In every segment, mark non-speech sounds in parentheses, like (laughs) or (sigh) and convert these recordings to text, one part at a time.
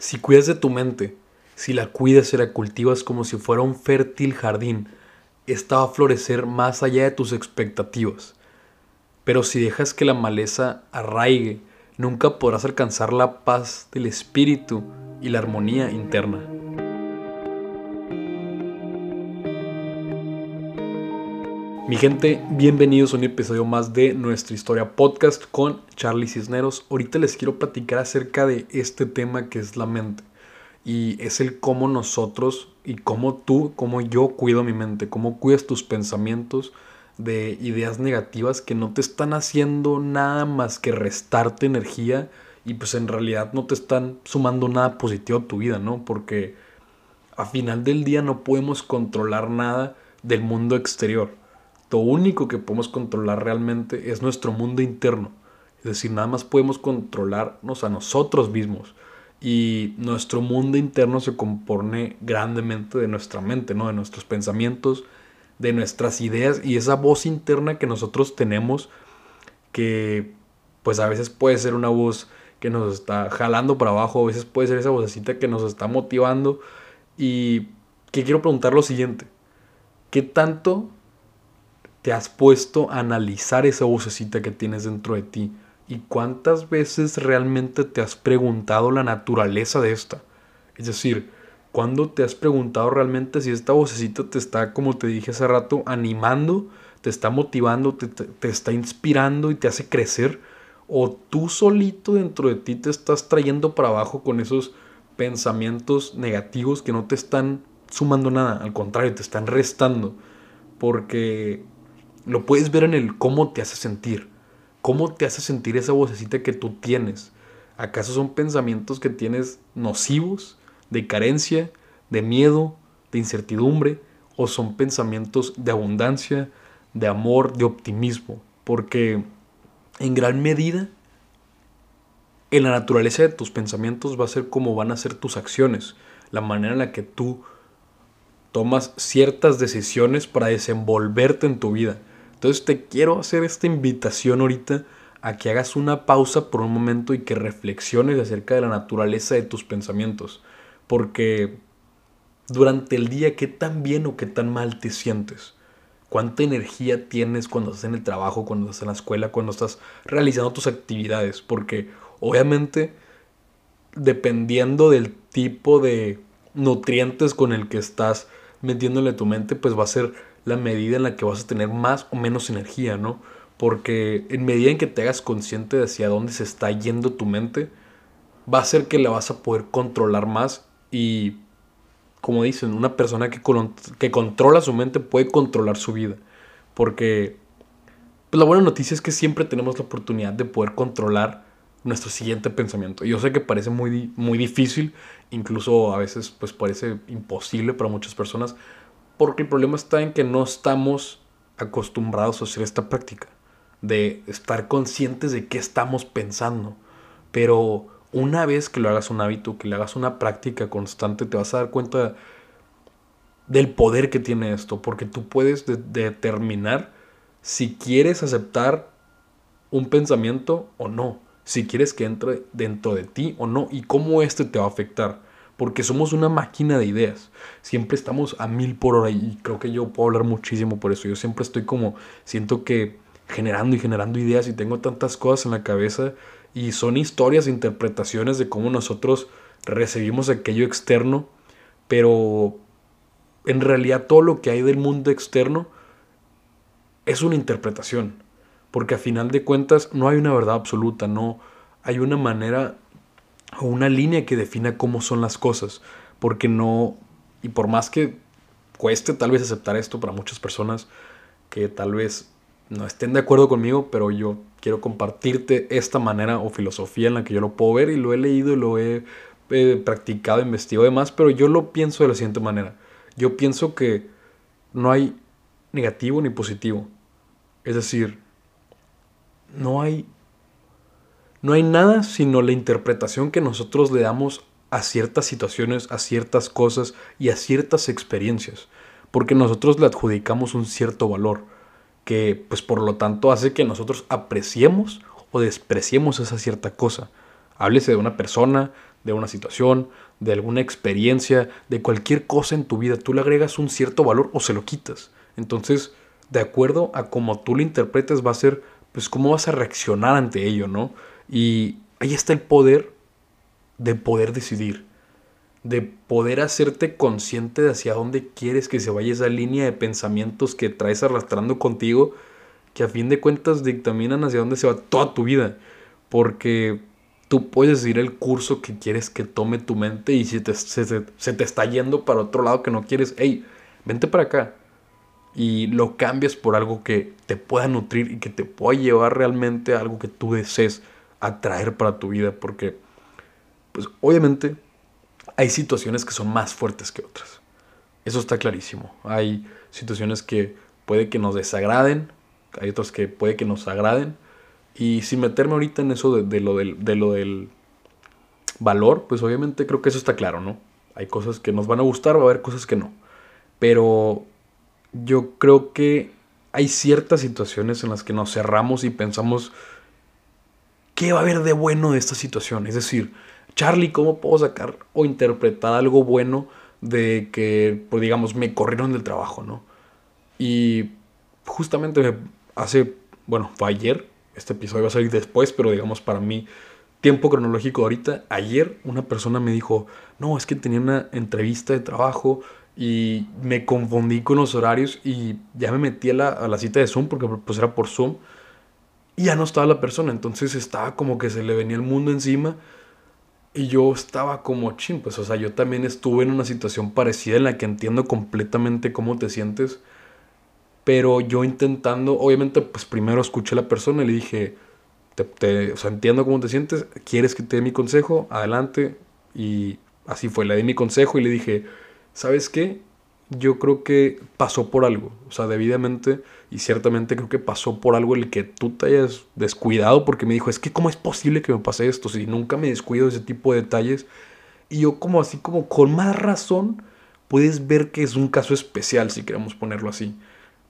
Si cuidas de tu mente, si la cuidas y la cultivas como si fuera un fértil jardín, esta va a florecer más allá de tus expectativas. Pero si dejas que la maleza arraigue, nunca podrás alcanzar la paz del espíritu y la armonía interna. Mi gente, bienvenidos a un episodio más de nuestra historia podcast con Charlie Cisneros. Ahorita les quiero platicar acerca de este tema que es la mente. Y es el cómo nosotros y cómo tú, cómo yo cuido mi mente, cómo cuidas tus pensamientos de ideas negativas que no te están haciendo nada más que restarte energía y pues en realidad no te están sumando nada positivo a tu vida, ¿no? Porque a final del día no podemos controlar nada del mundo exterior lo único que podemos controlar realmente es nuestro mundo interno. Es decir, nada más podemos controlarnos a nosotros mismos. Y nuestro mundo interno se compone grandemente de nuestra mente, ¿no? De nuestros pensamientos, de nuestras ideas y esa voz interna que nosotros tenemos que pues a veces puede ser una voz que nos está jalando para abajo, a veces puede ser esa vocecita que nos está motivando y que quiero preguntar lo siguiente, ¿qué tanto te has puesto a analizar esa vocecita que tienes dentro de ti? ¿Y cuántas veces realmente te has preguntado la naturaleza de esta? Es decir, ¿cuándo te has preguntado realmente si esta vocecita te está, como te dije hace rato, animando, te está motivando, te, está inspirando y te hace crecer? ¿O tú solito dentro de ti te estás trayendo para abajo con esos pensamientos negativos que no te están sumando nada? Al contrario, te están restando. Porque lo puedes ver en el cómo te hace sentir. ¿Cómo te hace sentir esa vocecita que tú tienes? ¿Acaso son pensamientos que tienes nocivos, de carencia, de miedo, de incertidumbre? ¿O son pensamientos de abundancia, de amor, de optimismo? Porque en gran medida, en la naturaleza de tus pensamientos va a ser como van a ser tus acciones, la manera en la que tú tomas ciertas decisiones para desenvolverte en tu vida. Entonces te quiero hacer esta invitación ahorita a que hagas una pausa por un momento y que reflexiones acerca de la naturaleza de tus pensamientos. Porque durante el día, ¿qué tan bien o qué tan mal te sientes? ¿Cuánta energía tienes cuando estás en el trabajo, cuando estás en la escuela, cuando estás realizando tus actividades? Porque obviamente, dependiendo del tipo de nutrientes con el que estás metiéndole tu mente, pues va a ser la medida en la que vas a tener más o menos energía, ¿no? Porque en medida en que te hagas consciente de hacia dónde se está yendo tu mente, va a ser que la vas a poder controlar más y, como dicen, una persona que, que controla su mente puede controlar su vida. Porque pues la buena noticia es que siempre tenemos la oportunidad de poder controlar nuestro siguiente pensamiento. Yo sé que parece muy, muy difícil, incluso a veces pues parece imposible para muchas personas, porque el problema está en que no estamos acostumbrados a hacer esta práctica, de estar conscientes de qué estamos pensando. Pero una vez que lo hagas un hábito, que le hagas una práctica constante, te vas a dar cuenta del poder que tiene esto, porque tú puedes determinar si quieres aceptar un pensamiento o no, si quieres que entre dentro de ti o no, y cómo este te va a afectar porque somos una máquina de ideas. Siempre estamos a mil por hora y creo que yo puedo hablar muchísimo por eso. Yo siempre estoy como, siento que generando y generando ideas y tengo tantas cosas en la cabeza y son historias, interpretaciones de cómo nosotros recibimos aquello externo, pero en realidad todo lo que hay del mundo externo es una interpretación, porque a final de cuentas no hay una verdad absoluta, no hay una manera o una línea que defina cómo son las cosas, porque no, y por más que cueste tal vez aceptar esto para muchas personas que tal vez no estén de acuerdo conmigo, pero yo quiero compartirte esta manera o filosofía en la que yo lo puedo ver y lo he leído y lo he practicado, investigado y demás, pero yo lo pienso de la siguiente manera. Yo pienso que no hay negativo ni positivo. Es decir, no hay no hay nada sino la interpretación que nosotros le damos a ciertas situaciones, a ciertas cosas y a ciertas experiencias, porque nosotros le adjudicamos un cierto valor, que pues por lo tanto hace que nosotros apreciemos o despreciemos esa cierta cosa. Háblese de una persona, de una situación, de alguna experiencia, de cualquier cosa en tu vida, tú le agregas un cierto valor o se lo quitas. Entonces, de acuerdo a cómo tú lo interpretes, va a ser, pues, cómo vas a reaccionar ante ello, ¿no? Y ahí está el poder de poder decidir, de poder hacerte consciente de hacia dónde quieres que se vaya esa línea de pensamientos que traes arrastrando contigo, que a fin de cuentas dictaminan hacia dónde se va toda tu vida. Porque tú puedes decidir el curso que quieres que tome tu mente y si te, se, se, te está yendo para otro lado que no quieres, hey, vente para acá. Y lo cambias por algo que te pueda nutrir y que te pueda llevar realmente a algo que tú desees atraer para tu vida. Porque pues obviamente hay situaciones que son más fuertes que otras. Eso está clarísimo. Hay situaciones que puede que nos desagraden, hay otras que puede que nos agraden. Y sin meterme ahorita en eso de, lo, del, de lo del valor, pues obviamente creo que eso está claro, ¿no? Hay cosas que nos van a gustar, va a haber cosas que no. Pero yo creo que hay ciertas situaciones en las que nos cerramos y pensamos, ¿qué va a haber de bueno de esta situación? Es decir, Charlie, ¿cómo puedo sacar o interpretar algo bueno de que, pues digamos, me corrieron del trabajo, ¿no? Y justamente hace, bueno, fue ayer, este episodio va a salir después, pero digamos para mí, tiempo cronológico ahorita, ayer una persona me dijo, no, es que tenía una entrevista de trabajo y me confundí con los horarios y ya me metí a la, a la cita de Zoom porque pues era por Zoom ya no estaba la persona, entonces estaba como que se le venía el mundo encima y yo estaba como chin, pues, o sea, yo también estuve en una situación parecida en la que entiendo completamente cómo te sientes. Pero yo intentando, obviamente, pues primero escuché a la persona y le dije, te, o sea, entiendo cómo te sientes, ¿quieres que te dé mi consejo? Adelante. Y así fue, le di mi consejo y le dije, ¿sabes qué? Yo creo que pasó por algo, o sea, debidamente y ciertamente creo que pasó por algo el que tú te hayas descuidado porque me dijo, es que cómo es posible que me pase esto si nunca me descuido de ese tipo de detalles. Y yo como así, como con más razón, puedes ver que es un caso especial, si queremos ponerlo así.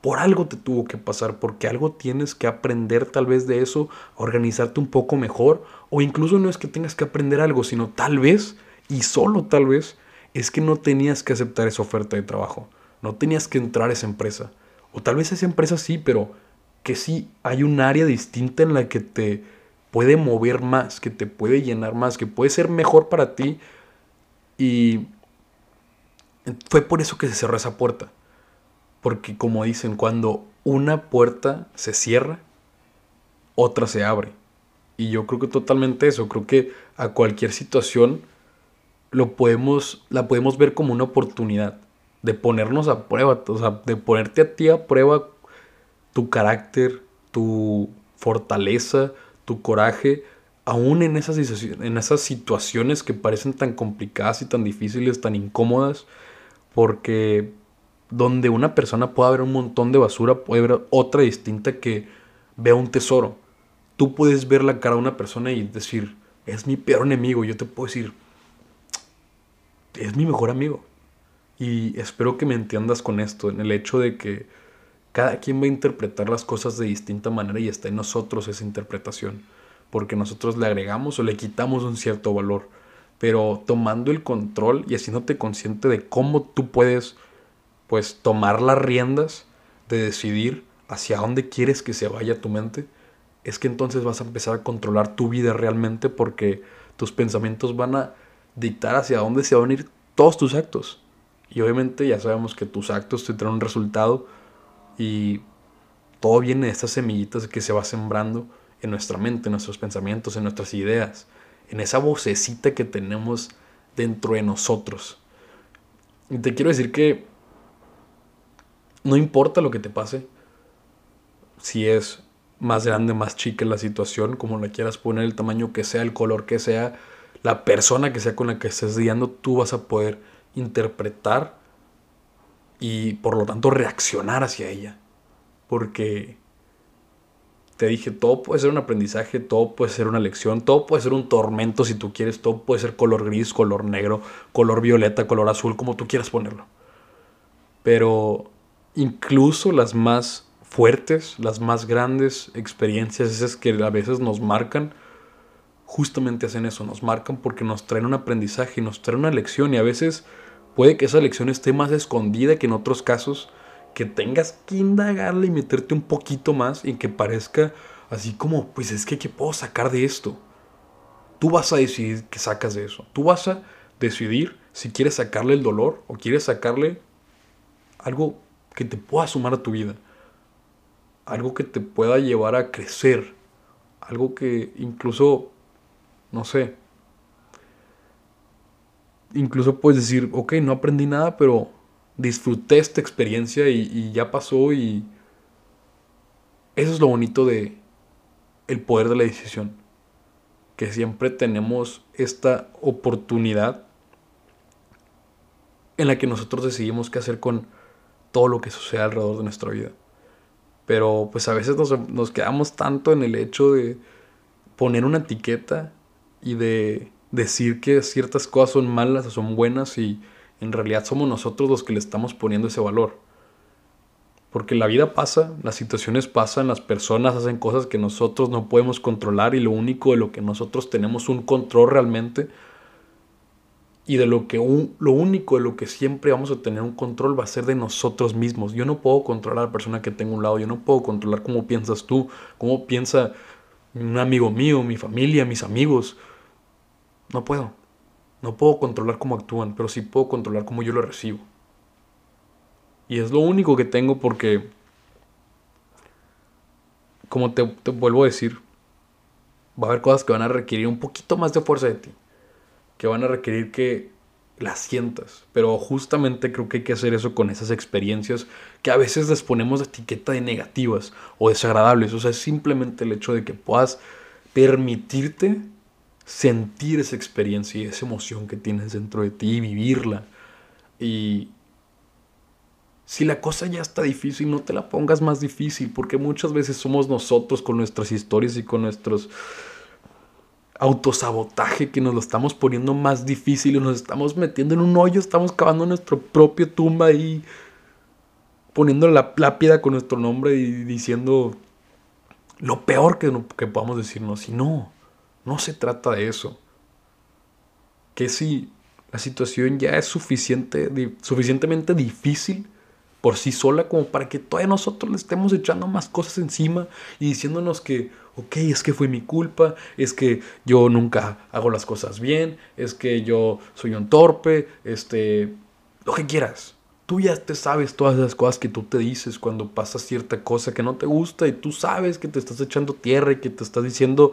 Por algo te tuvo que pasar, porque algo tienes que aprender tal vez de eso, organizarte un poco mejor, o incluso no es que tengas que aprender algo, sino tal vez, y solo tal vez, es que no tenías que aceptar esa oferta de trabajo, no tenías que entrar a esa empresa o tal vez esa empresa sí, pero que sí hay un área distinta en la que te puede mover más, que te puede llenar más, que puede ser mejor para ti. Y fue por eso que se cerró esa puerta. Porque como dicen, cuando una puerta se cierra, otra se abre. Y yo creo que totalmente eso, creo que a cualquier situación lo podemos, la podemos ver como una oportunidad de ponernos a prueba, o sea, de ponerte a ti a prueba tu carácter, tu fortaleza, tu coraje, aún en esas, situaciones que parecen tan complicadas y tan difíciles, tan incómodas, porque donde una persona pueda ver un montón de basura, puede ver otra distinta que vea un tesoro. Tú puedes ver la cara de una persona y decir, es mi peor enemigo. Yo te puedo decir, es mi mejor amigo. Y espero que me entiendas con esto, en el hecho de que cada quien va a interpretar las cosas de distinta manera y está en nosotros esa interpretación, porque nosotros le agregamos o le quitamos un cierto valor, pero tomando el control y haciéndote consciente de cómo tú puedes pues tomar las riendas de decidir hacia dónde quieres que se vaya tu mente, es que entonces vas a empezar a controlar tu vida realmente porque tus pensamientos van a dictar hacia dónde se van a ir todos tus actos. Y obviamente ya sabemos que tus actos te traen un resultado y todo viene de estas semillitas que se va sembrando en nuestra mente, en nuestros pensamientos, en nuestras ideas, en esa vocecita que tenemos dentro de nosotros. Y te quiero decir que no importa lo que te pase, si es más grande, más chica la situación, como la quieras poner, el tamaño que sea, el color que sea, la persona que sea con la que estés guiando, tú vas a poder interpretar y por lo tanto reaccionar hacia ella. Porque te dije, todo puede ser un aprendizaje, todo puede ser una lección, todo puede ser un tormento si tú quieres, todo puede ser color gris, color negro, color violeta, color azul, como tú quieras ponerlo. Pero incluso las más fuertes, las más grandes experiencias, esas que a veces nos marcan, justamente hacen eso, nos marcan porque nos traen un aprendizaje, nos traen una lección y a veces puede que esa lección esté más escondida que en otros casos, que tengas que indagarle y meterte un poquito más y que parezca así como, pues es que ¿qué puedo sacar de esto? Tú vas a decidir qué sacas de eso. Tú vas a decidir si quieres sacarle el dolor o quieres sacarle algo que te pueda sumar a tu vida. Algo que te pueda llevar a crecer. Algo que incluso, no sé, incluso puedes decir, ok, no aprendí nada, pero disfruté esta experiencia y, ya pasó y eso es lo bonito de el poder de la decisión. Que siempre tenemos esta oportunidad en la que nosotros decidimos qué hacer con todo lo que sucede alrededor de nuestra vida. Pero pues a veces nos, quedamos tanto en el hecho de poner una etiqueta y de decir que ciertas cosas son malas o son buenas y en realidad somos nosotros los que le estamos poniendo ese valor. Porque la vida pasa, las situaciones pasan, las personas hacen cosas que nosotros no podemos controlar y lo único de lo que nosotros tenemos un control realmente y de lo que lo único de lo que siempre vamos a tener un control va a ser de nosotros mismos. Yo no puedo controlar a la persona que tengo a un lado, yo no puedo controlar cómo piensas tú, cómo piensa un amigo mío, mi familia, mis amigos. No puedo. No puedo controlar cómo actúan, pero sí puedo controlar cómo yo lo recibo. Y es lo único que tengo porque, como te, vuelvo a decir, va a haber cosas que van a requerir un poquito más de fuerza de ti que van a requerir que las sientas. Pero justamente creo que hay que hacer eso con esas experiencias que a veces les ponemos de etiqueta de negativas o desagradables. O sea, es simplemente el hecho de que puedas permitirte sentir esa experiencia y esa emoción que tienes dentro de ti y vivirla. Y si la cosa ya está difícil, no te la pongas más difícil, porque muchas veces somos nosotros con nuestras historias y con nuestros autosabotaje que nos lo estamos poniendo más difícil y nos estamos metiendo en un hoyo, estamos cavando nuestra propia tumba y poniendo la lápida con nuestro nombre y diciendo lo peor que, que podamos decirnos. Y no, no se trata de eso. Que si la situación ya es suficiente, suficientemente difícil, por sí sola como para que todavía nosotros le estemos echando más cosas encima y diciéndonos que, ok, es que fue mi culpa, es que yo nunca hago las cosas bien, es que yo soy un torpe, este, lo que quieras. Tú ya te sabes todas las cosas que tú te dices cuando pasa cierta cosa que no te gusta y tú sabes que te estás echando tierra y que te estás diciendo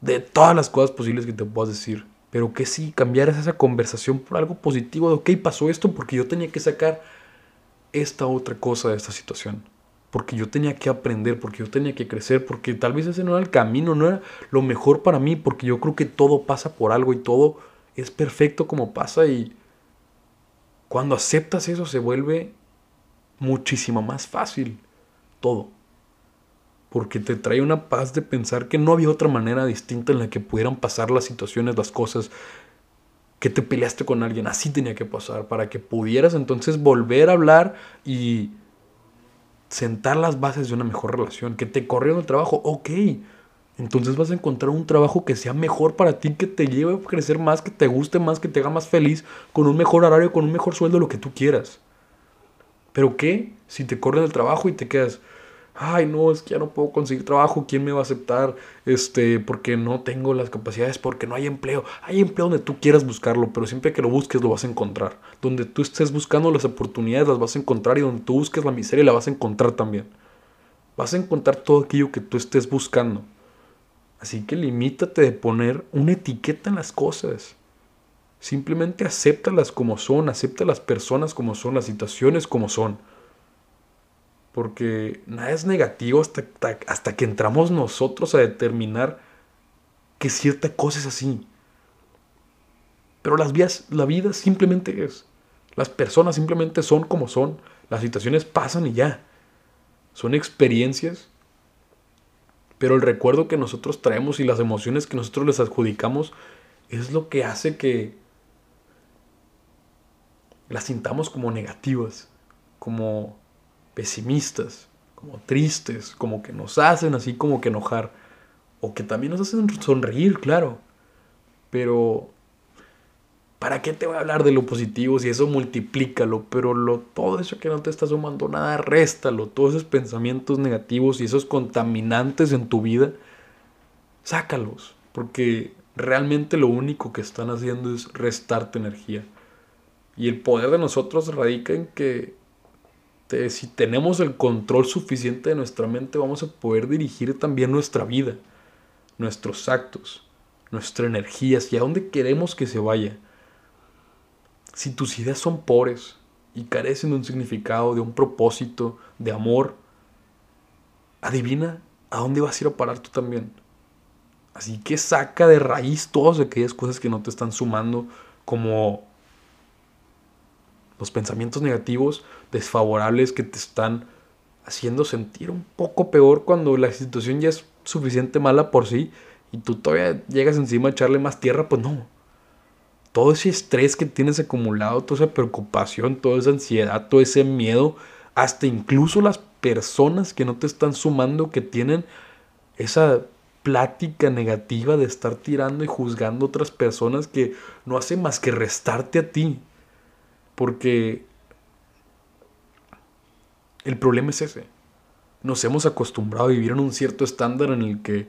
de todas las cosas posibles que te puedas decir. Pero que sí, cambiaras esa conversación por algo positivo de, ok, pasó esto porque yo tenía que sacar esta otra cosa de esta situación. Porque yo tenía que aprender, porque yo tenía que crecer, porque tal vez ese no era el camino, no era lo mejor para mí, porque yo creo que todo pasa por algo y todo es perfecto como pasa y cuando aceptas eso se vuelve muchísimo más fácil todo. Porque te trae una paz de pensar que no había otra manera distinta en la que pudieran pasar las situaciones, las cosas, que te peleaste con alguien, así tenía que pasar, para que pudieras entonces volver a hablar y sentar las bases de una mejor relación, que te corrió el trabajo, ok, entonces vas a encontrar un trabajo que sea mejor para ti, que te lleve a crecer más, que te guste más, que te haga más feliz, con un mejor horario, con un mejor sueldo, lo que tú quieras. Pero ¿qué? Si te corren el trabajo y te quedas, ay, no, es que ya no puedo conseguir trabajo, ¿quién me va a aceptar? Este, porque no tengo las capacidades, porque no hay empleo. Hay empleo donde tú quieras buscarlo, pero siempre que lo busques lo vas a encontrar. Donde tú estés buscando las oportunidades las vas a encontrar y donde tú busques la miseria la vas a encontrar también. Vas a encontrar todo aquello que tú estés buscando. Así que limítate de poner una etiqueta en las cosas. Simplemente acéptalas como son, acepta las personas como son, las situaciones como son. Porque nada es negativo hasta, hasta que entramos nosotros a determinar que cierta cosa es así. Pero las vías, la vida simplemente es. Las personas simplemente son como son. Las situaciones pasan y ya. Son experiencias. Pero el recuerdo que nosotros traemos y las emociones que nosotros les adjudicamos es lo que hace que las sintamos como negativas, como pesimistas, como tristes, como que nos hacen así como que enojar. o que también nos hacen sonreír, claro. Pero, ¿para qué te voy a hablar de lo positivo si eso multiplícalo? Pero lo, todo eso que no te está sumando nada, réstalo. Todos esos pensamientos negativos y esos contaminantes en tu vida, sácalos. Porque realmente lo único que están haciendo es restarte energía. Y el poder de nosotros radica en que si tenemos el control suficiente de nuestra mente, vamos a poder dirigir también nuestra vida, nuestros actos, nuestra energía, hacia dónde queremos que se vaya. Si tus ideas son pobres y carecen de un significado, de un propósito, de amor, adivina a dónde vas a ir a parar tú también. Así que saca de raíz todas aquellas cosas que no te están sumando, como los pensamientos negativos, desfavorables que te están haciendo sentir un poco peor cuando la situación ya es suficiente mala por sí y tú todavía llegas encima a echarle más tierra, pues no. Todo ese estrés que tienes acumulado, toda esa preocupación, toda esa ansiedad, todo ese miedo, hasta incluso las personas que no te están sumando, que tienen esa plática negativa de estar tirando y juzgando a otras personas que no hace más que restarte a ti. Porque el problema es ese. Nos hemos acostumbrado a vivir en un cierto estándar en el que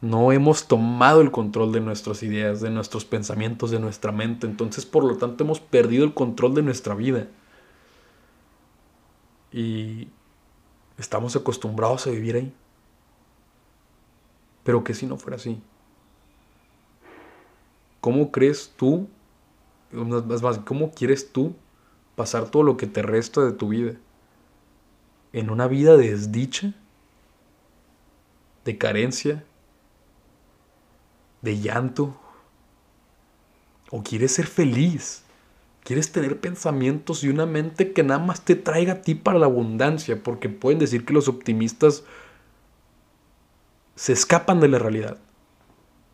no hemos tomado el control de nuestras ideas, de nuestros pensamientos, de nuestra mente. Entonces, por lo tanto, hemos perdido el control de nuestra vida. Y estamos acostumbrados a vivir ahí. Pero que si no fuera así. ¿Cómo crees tú, más, más, cómo quieres tú pasar todo lo que te resta de tu vida? ¿En una vida de desdicha? ¿De carencia? ¿De llanto? ¿O quieres ser feliz? ¿Quieres tener pensamientos y una mente que nada más te traiga a ti para la abundancia? Porque pueden decir que los optimistas se escapan de la realidad,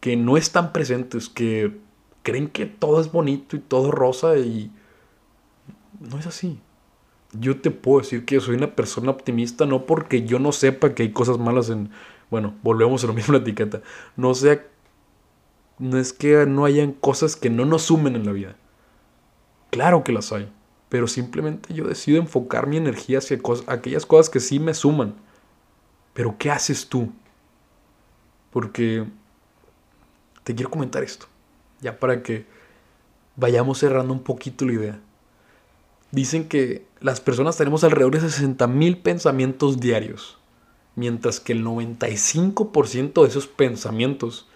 que no están presentes, que creen que todo es bonito y todo rosa y no es así. Yo te puedo decir que soy una persona optimista no porque yo no sepa que hay cosas malas en... Bueno, volvemos a lo mismo (laughs) la etiqueta. No sea... No es que no hayan cosas que no nos sumen en la vida. Claro que las hay. Pero simplemente yo decido enfocar mi energía hacia aquellas cosas que sí me suman. Pero ¿qué haces tú? porque te quiero comentar esto, ya para que vayamos cerrando un poquito la idea. Dicen que las personas tenemos alrededor de 60 mil pensamientos diarios, mientras que el 95% de esos pensamientos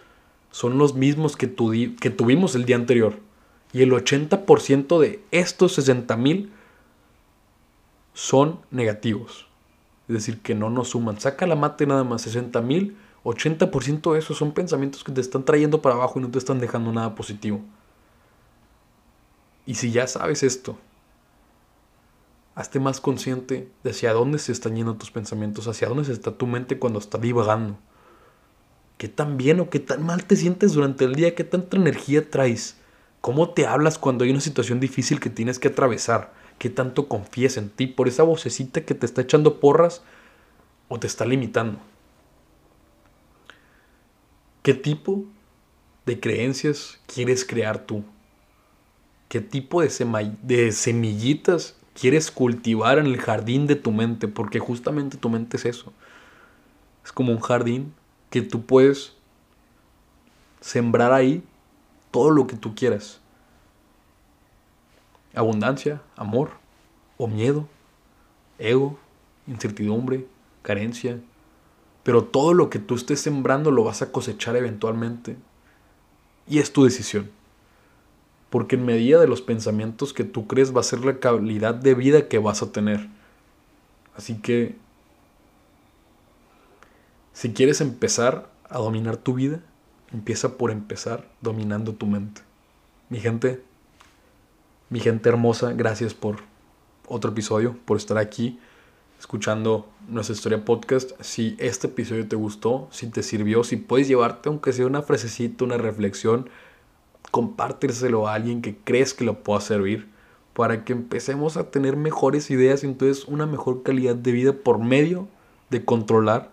son los mismos que, que tuvimos el día anterior. Y el 80% de estos 60 mil son negativos. Es decir, que no nos suman. Saca la mate nada más, 60 mil 80% de esos son pensamientos que te están trayendo para abajo y no te están dejando nada positivo. Y si ya sabes esto, hazte más consciente de hacia dónde se están yendo tus pensamientos, hacia dónde está tu mente cuando está divagando. ¿Qué tan bien o qué tan mal te sientes durante el día? ¿Qué tanta energía traes? ¿Cómo te hablas cuando hay una situación difícil que tienes que atravesar? ¿Qué tanto confías en ti por esa vocecita que te está echando porras o te está limitando? ¿Qué tipo de creencias quieres crear tú? ¿Qué tipo de, semillitas quieres cultivar en el jardín de tu mente? Porque justamente tu mente es eso. Es como un jardín que tú puedes sembrar ahí todo lo que tú quieras. Abundancia, amor o miedo, ego, incertidumbre, carencia, pero todo lo que tú estés sembrando lo vas a cosechar eventualmente. Y es tu decisión. Porque en medida de los pensamientos que tú crees va a ser la calidad de vida que vas a tener. Así que, si quieres empezar a dominar tu vida, empieza por empezar dominando tu mente. Mi gente, mi gente hermosa, gracias por otro episodio, por estar aquí escuchando nuestra historia podcast. Si este episodio te gustó, si te sirvió, si puedes llevarte aunque sea una frasecita, una reflexión, compárteselo a alguien que crees que lo pueda servir para que empecemos a tener mejores ideas y entonces una mejor calidad de vida por medio de controlar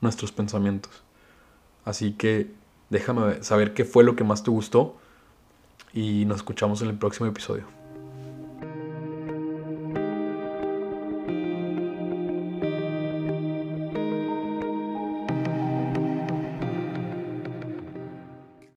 nuestros pensamientos. Así que déjame saber qué fue lo que más te gustó y nos escuchamos en el próximo episodio.